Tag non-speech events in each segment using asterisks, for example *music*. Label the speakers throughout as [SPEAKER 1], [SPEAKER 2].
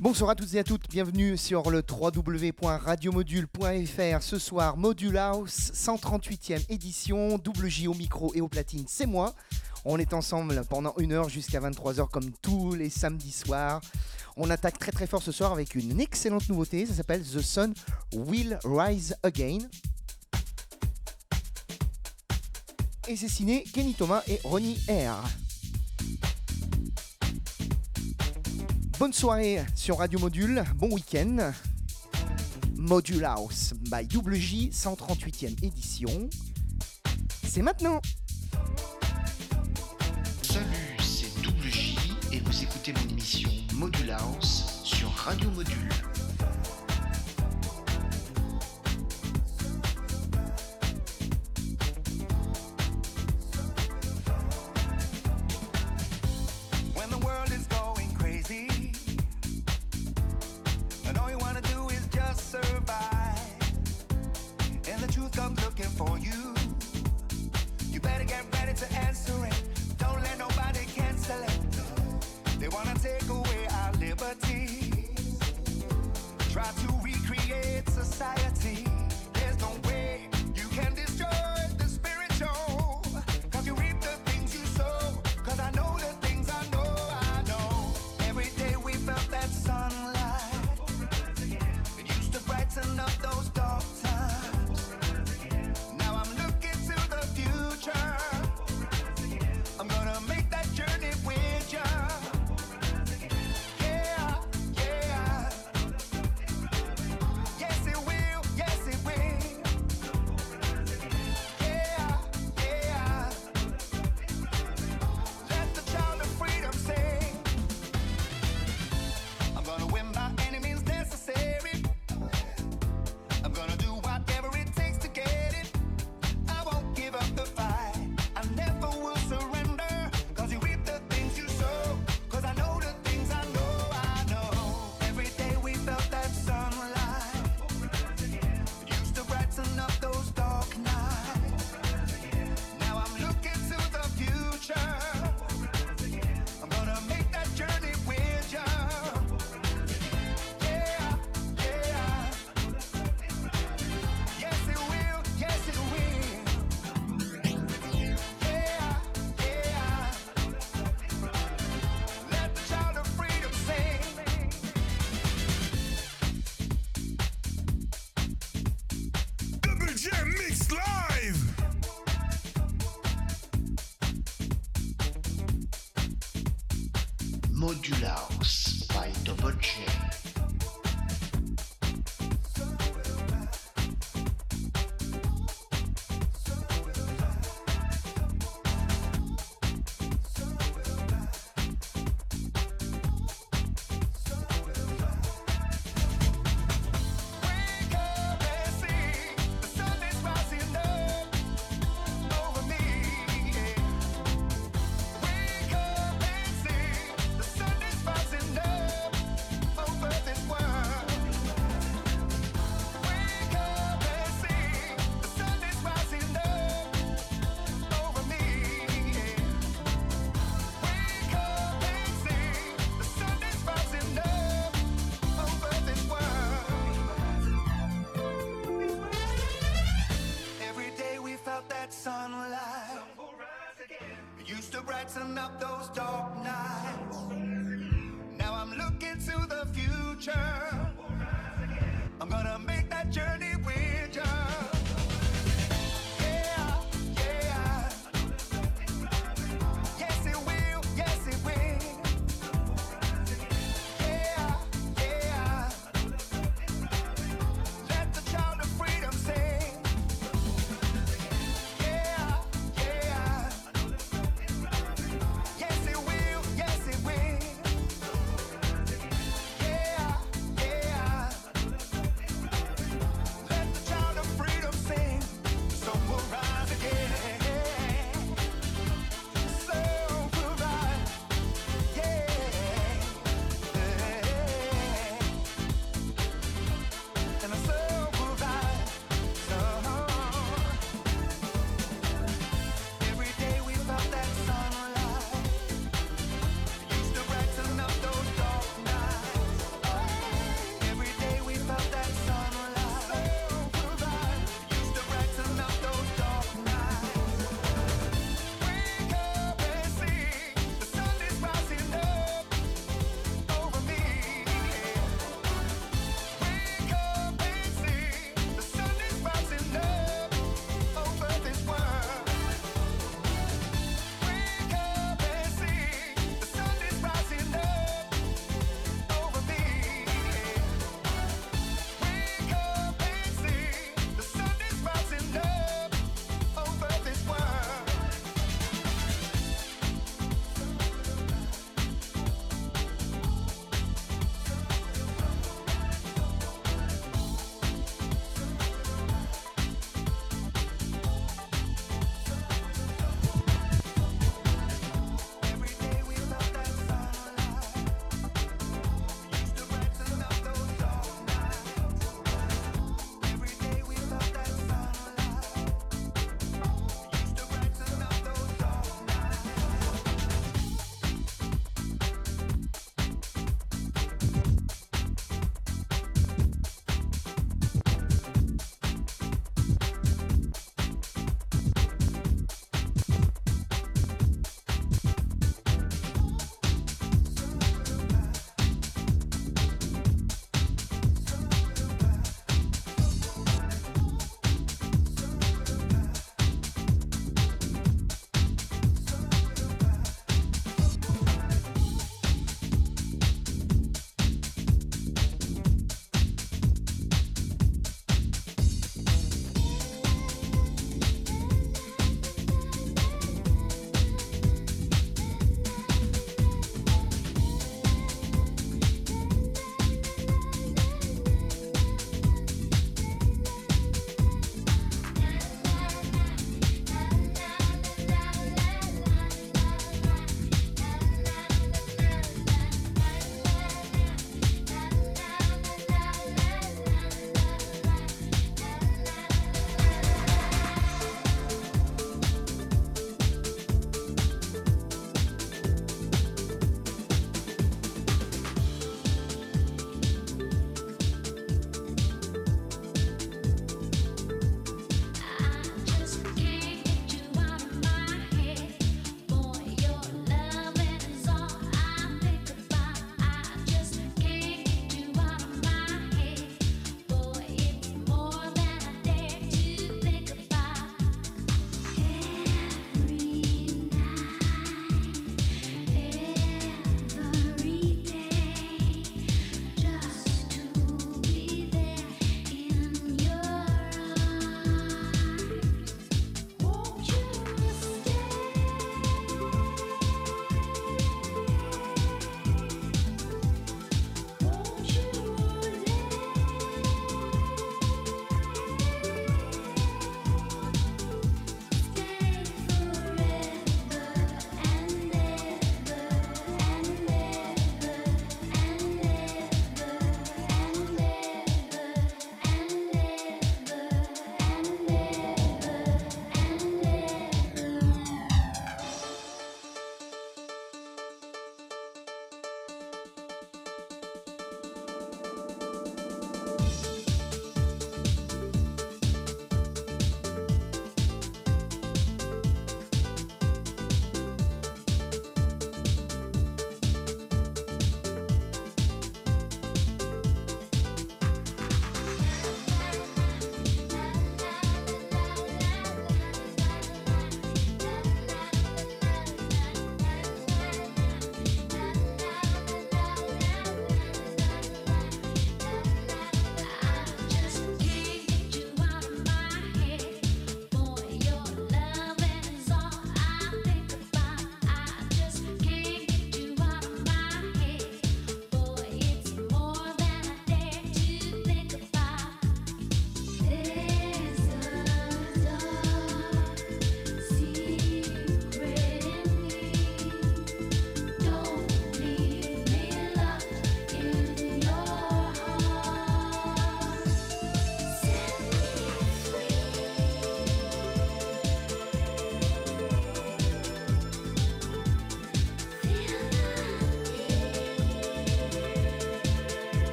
[SPEAKER 1] Bonsoir à toutes et à toutes, bienvenue sur le www.radiomodule.fr. Ce soir, Module House, 138e édition, double J au micro et au platine, c'est moi. On est ensemble pendant une heure jusqu'à 23h comme tous les samedis soirs. On attaque très très fort ce soir avec une excellente nouveauté, ça s'appelle The Sun Will Rise Again. Et c'est signé Kenny Thomas et Ronnie R. Bonne soirée sur Radio Module, bon week-end. Module House by WJ 138e édition. C'est maintenant
[SPEAKER 2] Salut, c'est WJ et vous écoutez mon émission Module House sur Radio Module.
[SPEAKER 3] Up those dark nights. Now I'm looking to the future. I'm gonna make that journey.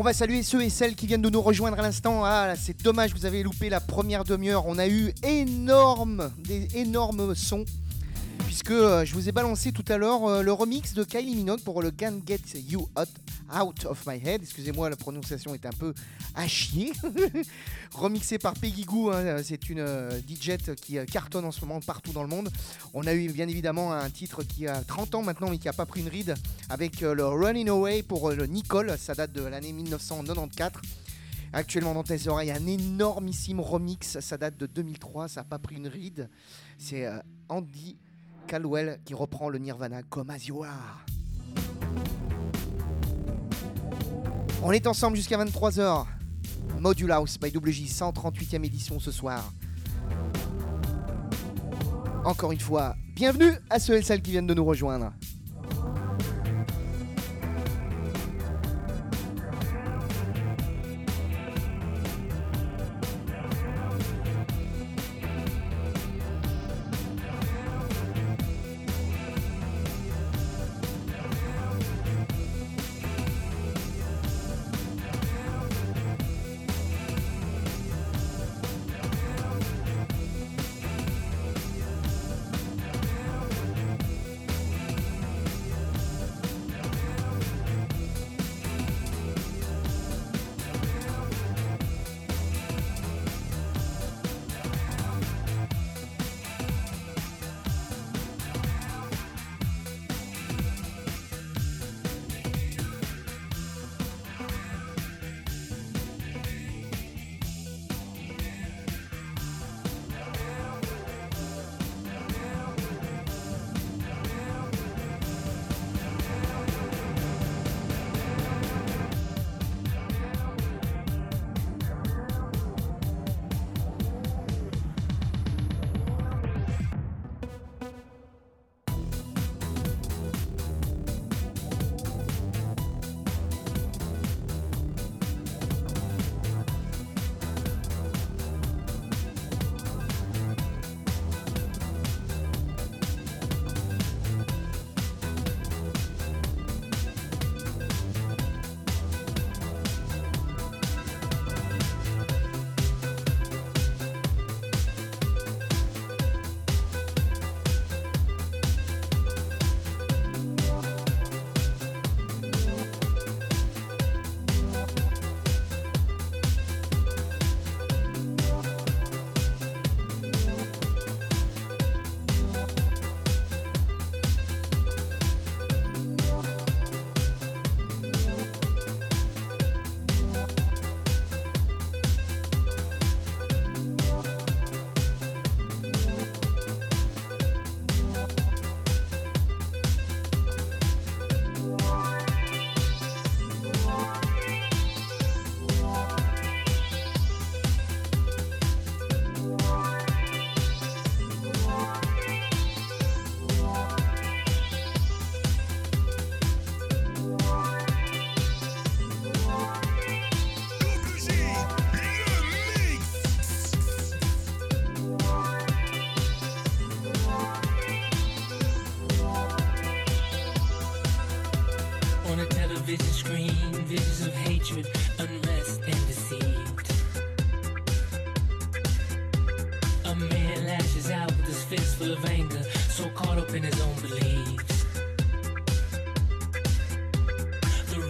[SPEAKER 1] On va saluer ceux et celles qui viennent de nous rejoindre à l'instant. Ah, c'est dommage, vous avez loupé la première demi-heure. On a eu énorme, des énormes sons. Euh, je vous ai balancé tout à l'heure euh, le remix de Kylie Minogue pour le Can't Get You Out, Out of My Head. Excusez-moi, la prononciation est un peu à chier. *laughs* Remixé par Peggy Goo, hein, c'est une euh, DJ qui euh, cartonne en ce moment partout dans le monde. On a eu bien évidemment un titre qui a 30 ans maintenant mais qui n'a pas pris une ride avec euh, le Running Away pour euh, le Nicole. Ça date de l'année 1994. Actuellement dans tes oreilles, un énormissime remix. Ça date de 2003. Ça n'a pas pris une ride. C'est euh, Andy Caldwell qui reprend le Nirvana comme As. On est ensemble jusqu'à 23h. Module House by WJ, 138e édition ce soir. Encore une fois, bienvenue à ceux et celles qui viennent de nous rejoindre.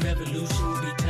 [SPEAKER 4] Revolution will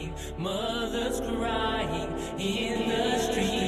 [SPEAKER 4] dying, mothers crying in the street.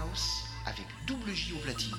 [SPEAKER 2] House avec Double J au platine.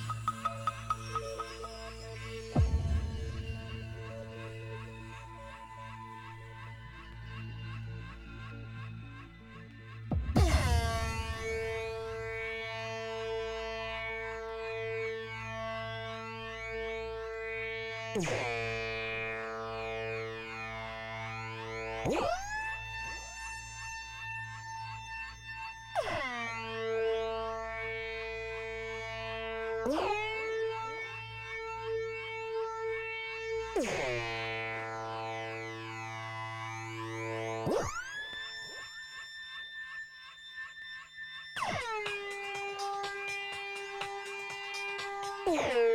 [SPEAKER 3] 不吃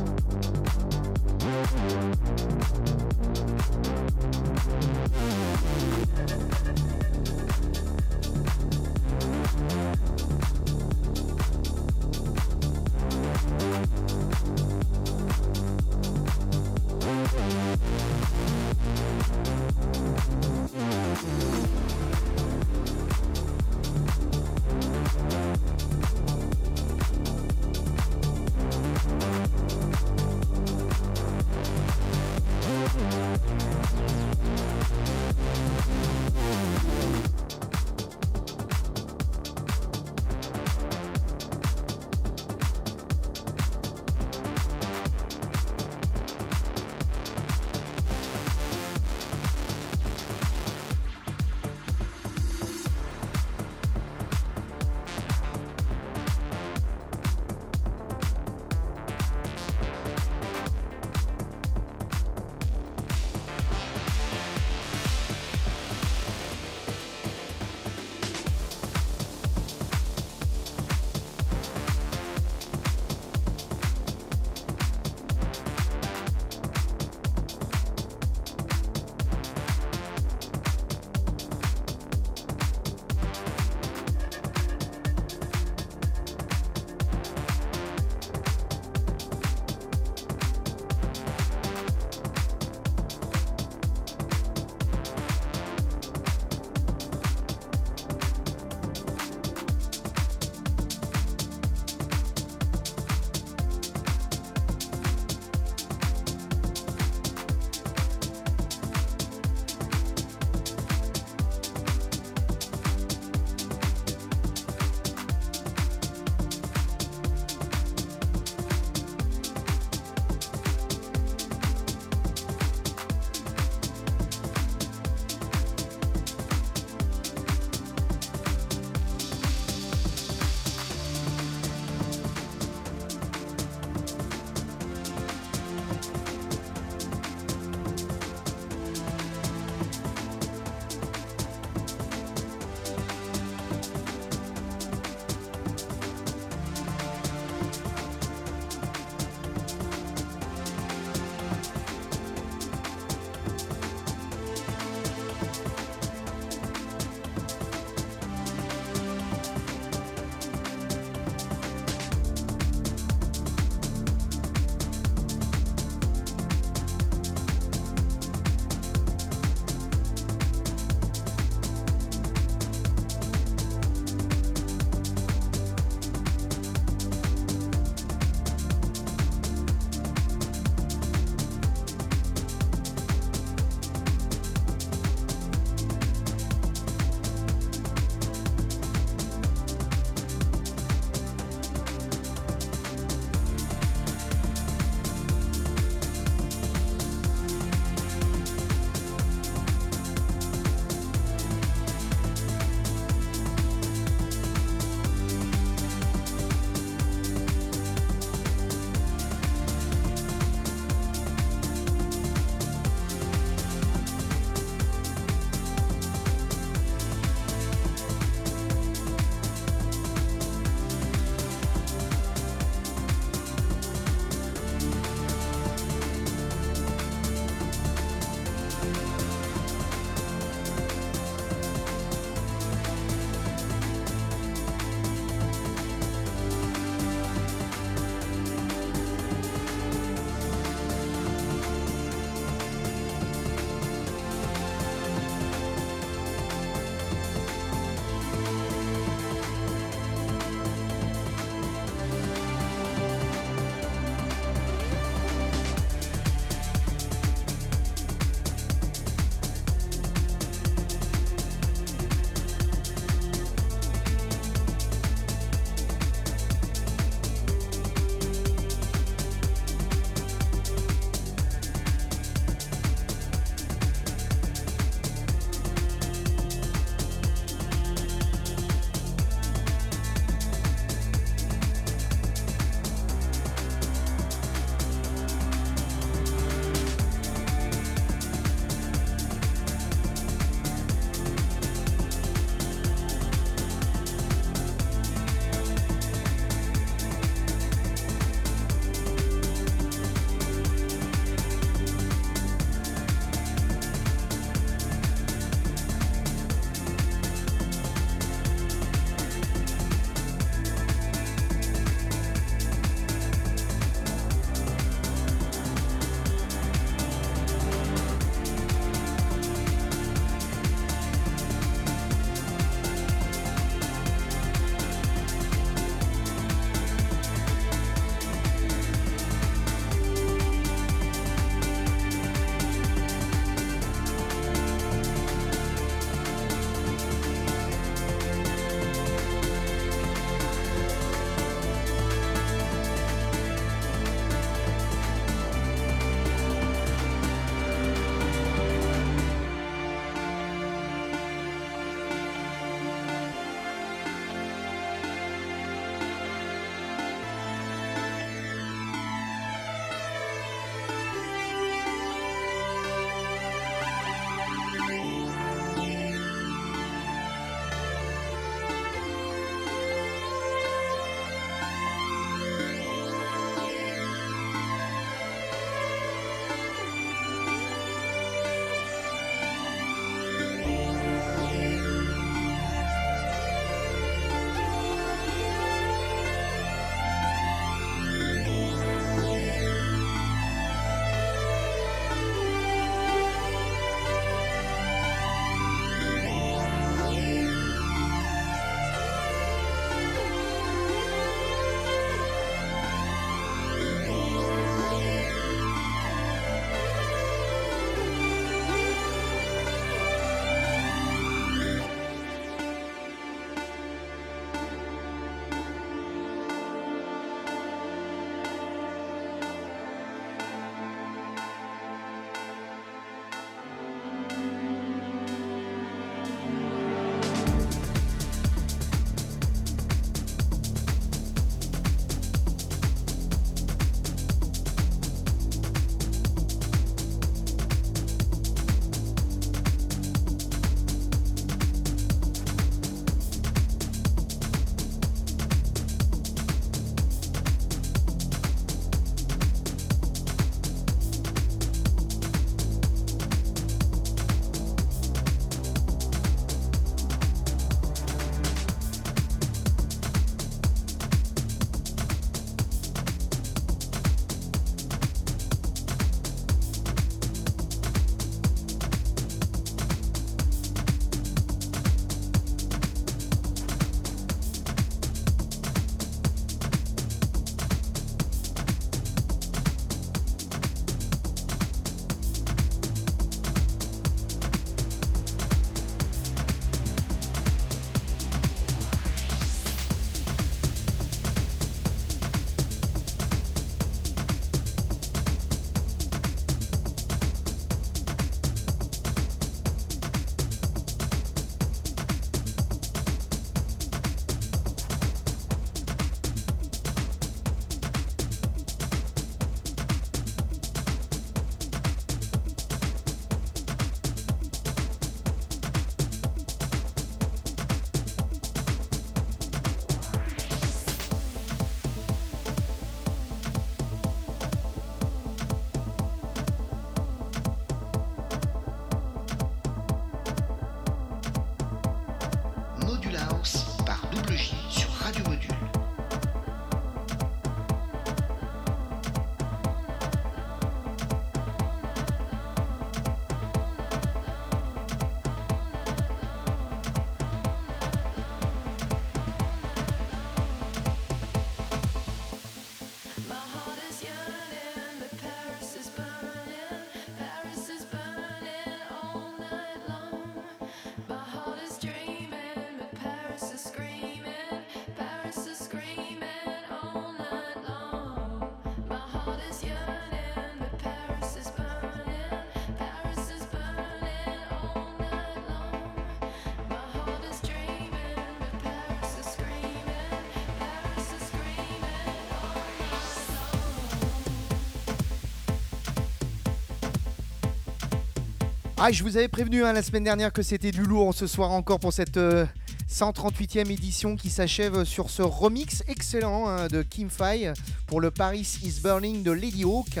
[SPEAKER 1] Ah, je vous avais prévenu hein, la semaine dernière que c'était du lourd ce soir encore pour cette euh, 138e édition qui s'achève sur ce remix excellent hein, de Kim Fai pour le Paris is Burning de Lady Hawk.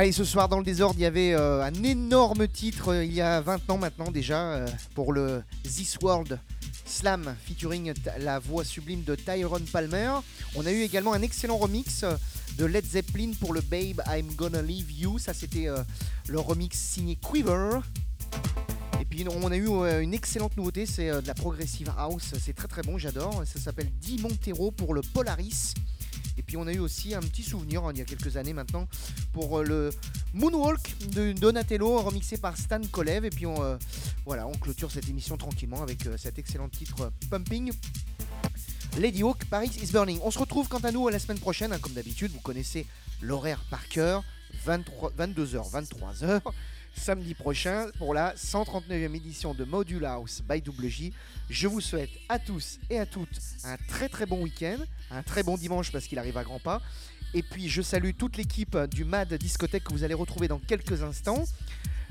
[SPEAKER 1] Allez, ce soir dans le désordre, il y avait euh, un énorme titre euh, il y a 20 ans maintenant déjà euh, pour le This World Slam featuring la voix sublime de Tyrone Palmer. On a eu également un excellent remix de Led Zeppelin pour le Babe I'm Gonna Leave You. Ça, c'était le remix signé Quiver. Et puis on a eu une excellente nouveauté, c'est de la progressive house. C'est très très bon, j'adore. Ça s'appelle Di Montero pour le Polaris. Et puis on a eu aussi un petit souvenir hein, il y a quelques années maintenant pour euh, le Moonwalk de Donatello remixé par Stan Kolev. Et puis on, euh, voilà, clôture cette émission tranquillement avec euh, cet excellent titre Pumping. Lady Hawk, Paris is Burning. On se retrouve quant à nous la semaine prochaine, hein, comme d'habitude, vous connaissez l'horaire par cœur, 23 22h, 23h, samedi prochain pour la 139e édition de Module House by WJ. Je vous souhaite à tous et à toutes un très très bon week-end, un très bon dimanche parce qu'il arrive à grands pas. Et puis je salue toute l'équipe du MAD Discothèque que vous allez retrouver dans quelques instants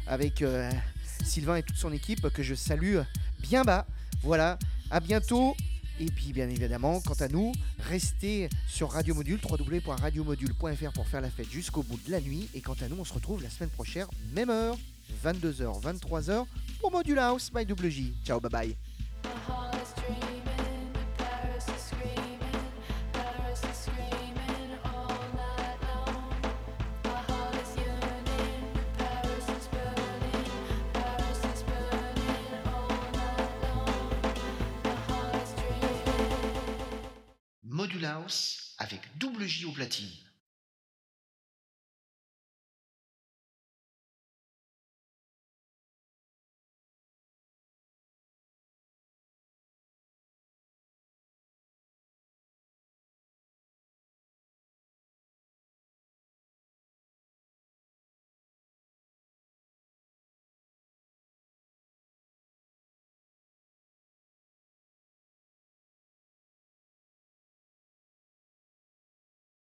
[SPEAKER 1] avec euh, Sylvain et toute son équipe que je salue bien bas. Voilà, à bientôt. Et puis bien évidemment, quant à nous, restez sur Radio Module, pour faire la fête jusqu'au bout de la nuit. Et quant à nous, on se retrouve la semaine prochaine, même heure, 22h, 23h, pour Module House by. Ciao, bye bye.
[SPEAKER 2] Module House avec double J au platine.